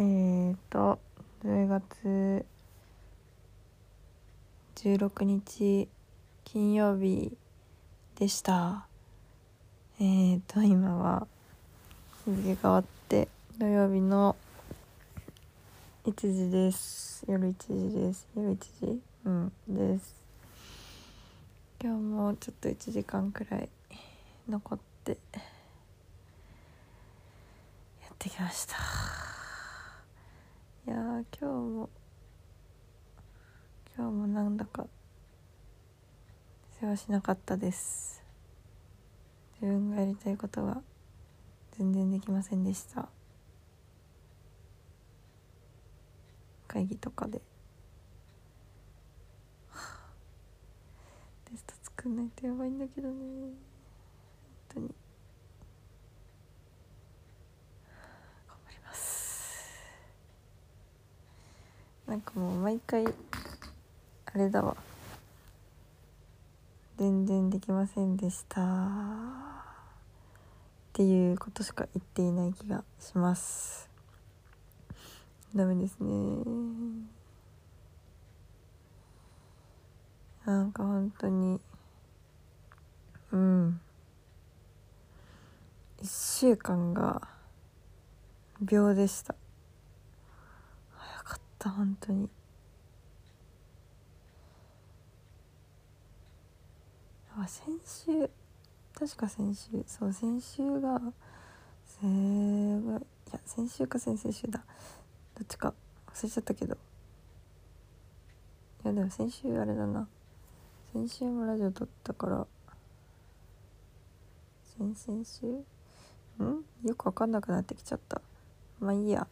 えーと10月16日金曜日でした。えーと今は日付変わって土曜日の1時です。夜1時です。夜1時？うんです。今日もちょっと1時間くらい残ってやってきました。いや今日も今日もなんだか世話しなかったです。自分がやりたいことが全然できませんでした。会議とかで。テスト作んないとやばいんだけどね。本当に頑張りますなんかもう毎回あれだわ。全然できませんでした。っていうことしか言っていない気がします。ダメですね。なんか本当にうん。1週間が秒でした。った本当に。あ先週確か先週そう先週がすごいいや先週か先々週だ。どっちか忘れちゃったけど。いやでも先週あれだな。先週もラジオ撮ったから。先々週？ん？よくわかんなくなってきちゃった。まあいいや。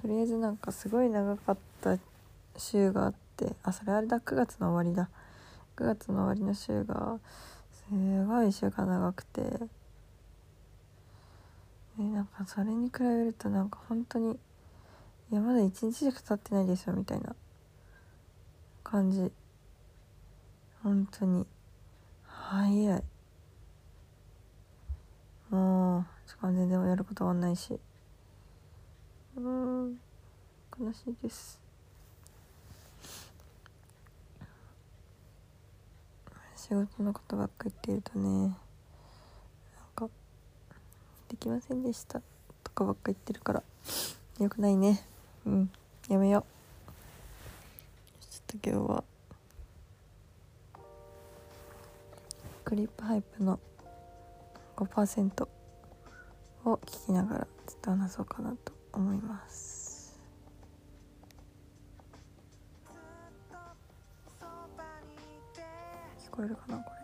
とりあえずなんかすごい長かった週があってあそれあれだ。9月の終わりだ。9月の終わりの週がすごい週が長くて。でなんかそれに比べるとなんか本当にいやまだ1日しか経ってないでしょみたいな感じ。本当に。早い。もうしかも全然やること終わんないし。うん。悲しいです。仕事のことばっか言ってるとねなんかできませんでしたとかばっか言ってるからよくないね。うん。やめよう。ちょっと今日はクリップハイプの5%を聞きながらちょっと話そうかなと。思います。聞こえるかなこれ。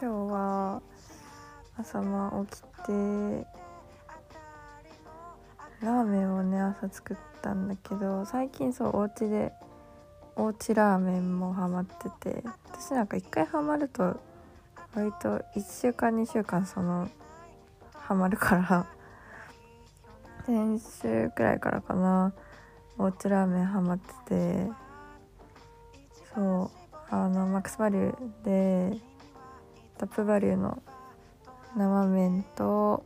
今日は朝ま起きてラーメンをね朝作ったんだけど最近そうお家でおうちラーメンもハマってて私なんか一回ハマると割と1週間2週間そのハマるから先週くらいからかなおうちラーメンハマっててそうあのマックスバリューでタップバリューの生麺と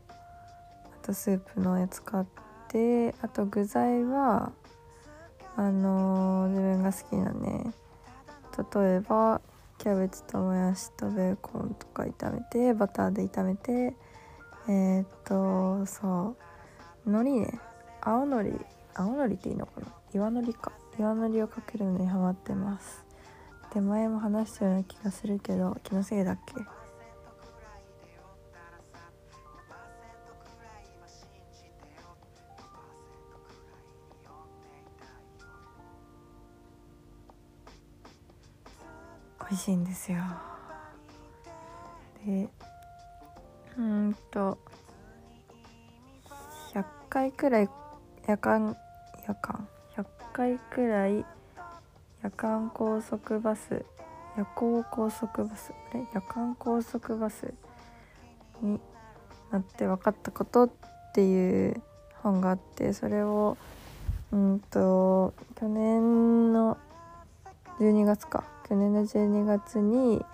あとスープのやつ買ってあと具材はあのー自分が好きなね例えばキャベツともやしとベーコンとか炒めてバターで炒めてえー、っとそう海苔ね青のり青のりっていいのかな？岩のりか。岩のりをかけるのにハマってます。で前も話したような気がするけど気のせいだっけ？しいんですよ。でうんと100回くらい夜間夜間？100回くらい夜間高速バス夜行高速バスあれ？夜間高速バスになって分かったことっていう本があってそれをうんと去年の12月か。去年の12月に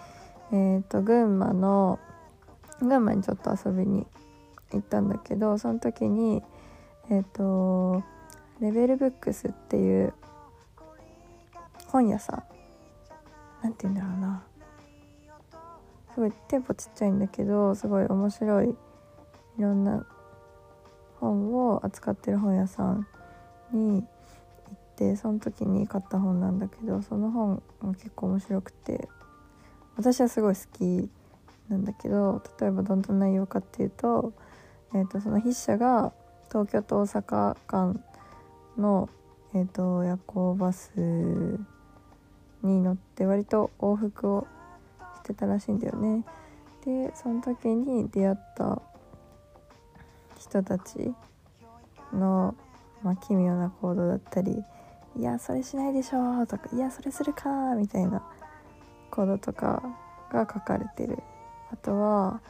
えーと、群馬の群馬にちょっと遊びに行ったんだけどその時にえっ、ー、とレベルブックスっていう本屋さんなんて言うんだろうな。すごい店舗ちっちゃいんだけどすごい面白いいろんな本を扱ってる本屋さんに行ってその時に買った本なんだけどその本が結構面白くて私はすごい好きなんだけど例えばどんな内容かっていうと,、えーと、その筆者が東京と大阪間の、えーと、夜行バスに乗って割と往復をしてたらしいんだよね。でその時に出会った人たちの、まあ、奇妙な行動だったり「いやそれしないでしょ」とか「いやそれするか」みたいなコードとかが書かれてる。あとは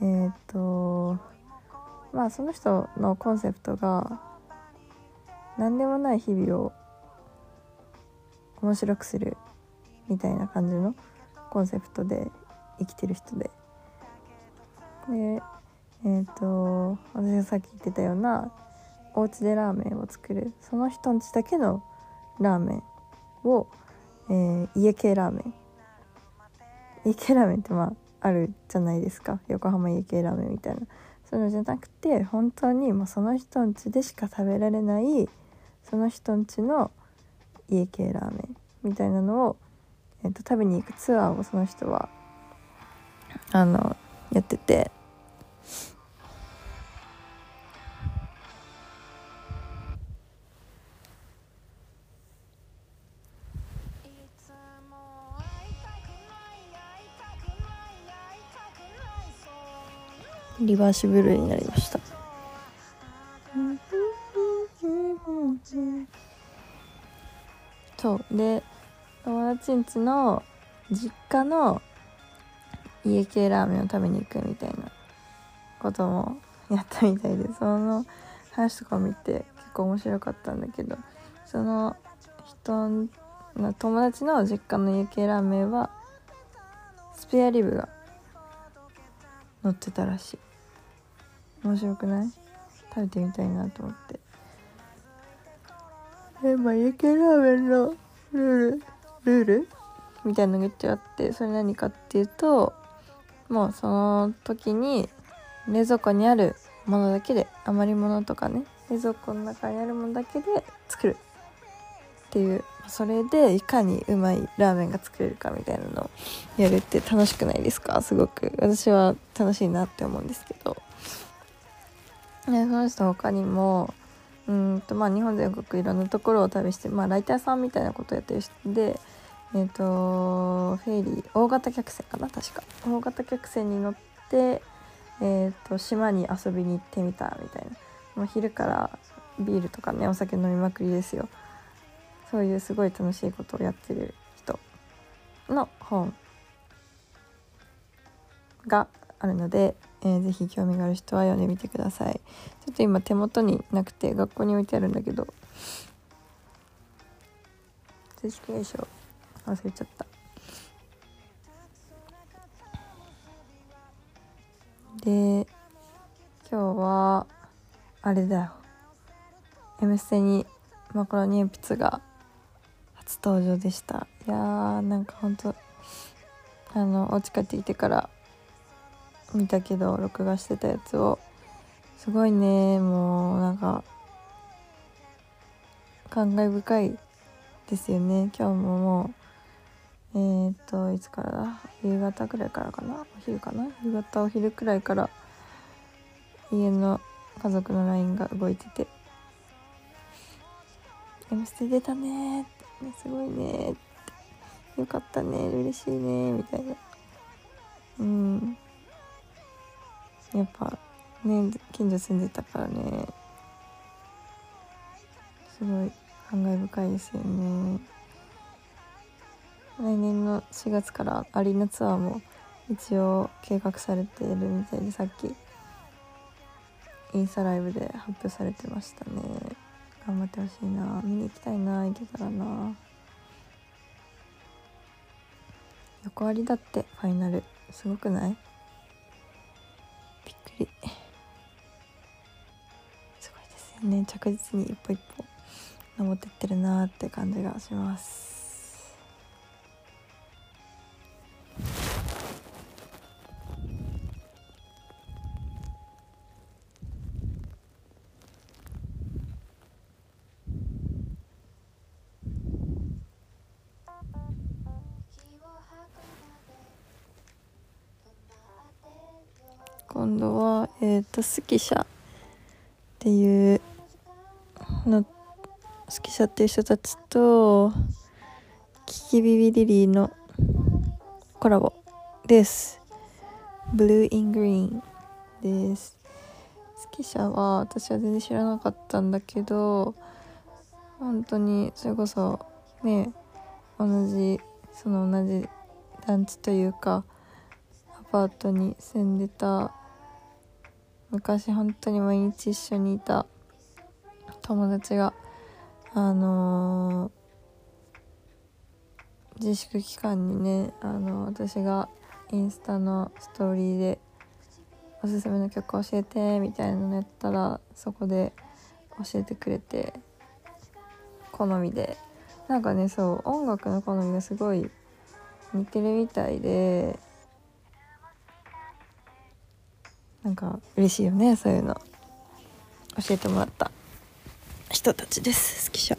えっ、とまあその人のコンセプトが何でもない日々を面白くするみたいな感じのコンセプトで生きてる人で。でえっ、と私がさっき言ってたようなお家でラーメンを作るその人んちだけのラーメンを、えー、家系ラーメン。家系ラーメンってまああるじゃないですか。横浜家系ラーメンみたいな。そういうのじゃなくて本当にもうその人ん家でしか食べられないその人ん家の家系ラーメンみたいなのを、えーと、食べに行くツアーをその人はあのやってて。リバーシブルになりました。そう。で友達んちの実家の家系ラーメンを食べに行くみたいなこともやったみたいでその話とかを見て結構面白かったんだけどその人の友達の実家の家系ラーメンはスペアリブが乗ってたらしい。面白くない？食べてみたいなと思って。えまあ家系ラーメンのルールルール？みたいなのが言っあってそれ何かっていうともうその時に冷蔵庫にあるものだけで余り物とかね冷蔵庫の中にあるものだけで作る。っていうそれでいかにうまいラーメンが作れるかみたいなのをやるって楽しくないですか？すごく。私は楽しいなって思うんですけど。でその人他にもうんとまあ日本全国いろんなところを旅してまあライターさんみたいなことをやってる人でえっ、ー、とフェリー大型客船かな確か。大型客船に乗ってえっ、ー、と島に遊びに行ってみたみたいな。もう昼からビールとかねお酒飲みまくりですよ。そういうすごい楽しいことをやってる人の本があるのでえー、ぜひ興味がある人は読んでみてください。ちょっと今手元になくて学校に置いてあるんだけど。よいしょ。忘れちゃった。で今日はあれだよ「M ステ」にマカロニ鉛筆が初登場でした。いやーなんかほんとあのお家帰ってきてから見たけど録画してたやつを。すごいね。もうなんか感慨深いですよね。今日ももうえー、っといつからだ？夕方くらいからかな？お昼かな？夕方お昼くらいから家の家族の LINE が動いてて「M ステ出たね」って「すごいね」って「よかったね嬉しいね」みたいな。うん。やっぱね近所住んでたからね。すごい感慨深いですよね。来年の4月からアリーナツアーも一応計画されているみたいでさっきインスタライブで発表されてましたね。頑張ってほしいな。見に行きたいな。行けたらな。横ありだってファイナル。すごくない？りすごいですよね。着実に一歩一歩登ってってるなって感じがします。今度は、えっ、ー、と、スキシャっていうの、スキシャっていう人たちと、キキビビリリーのコラボです。ブルーイングリーンです。スキシャは私は全然知らなかったんだけど、本当にそれこそね、同じ、その同じ団地というか、アパートに住んでた昔本当に毎日一緒にいた友達があのー、自粛期間にねあの私がインスタのストーリーでおすすめの曲教えてみたいなのやったらそこで教えてくれて好みで。なんかねそう音楽の好みがすごい似てるみたいでなんか嬉しいよねそういうの。教えてもらった人たちです好き者。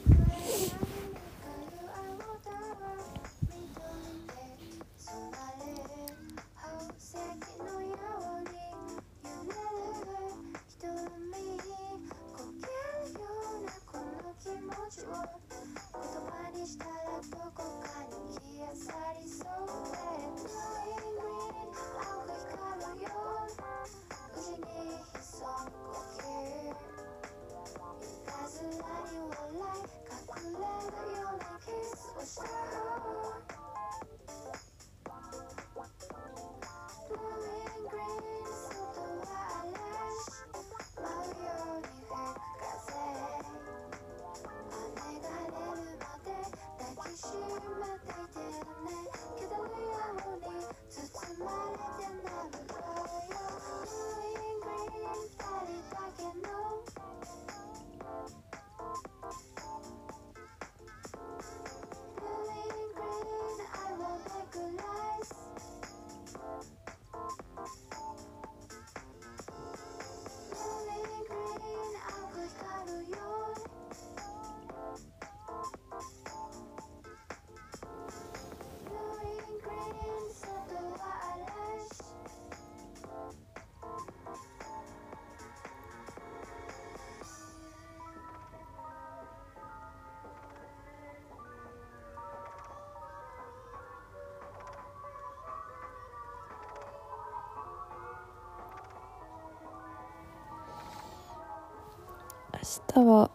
明日は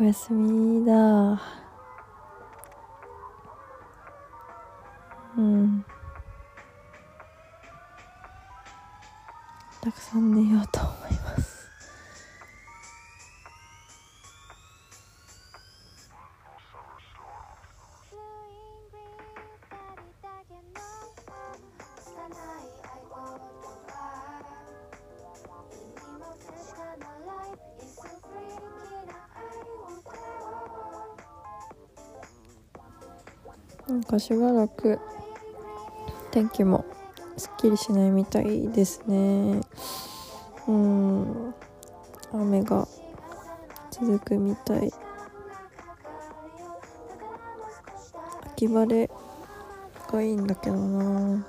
お休みだ。なんかしばらく天気もすっきりしないみたいですね。うん。雨が続くみたい。秋晴れがいいんだけどな。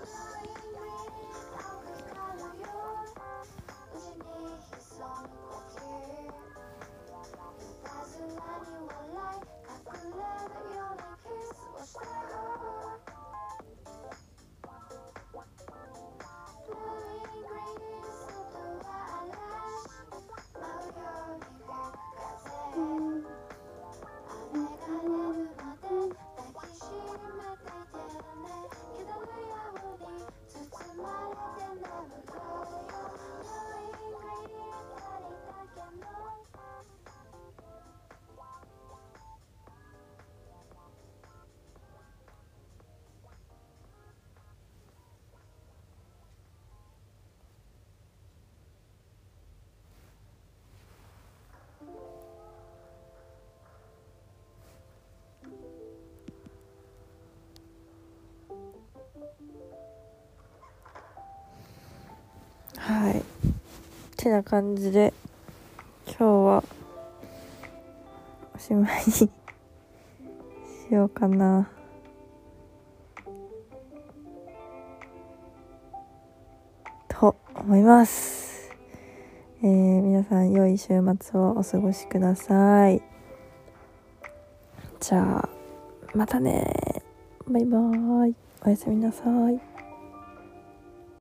てな感じで今日はおしまいに しようかな。と思います。えー、皆さん良い週末をお過ごしください。じゃあまたねバイバーイ。おやすみなさい。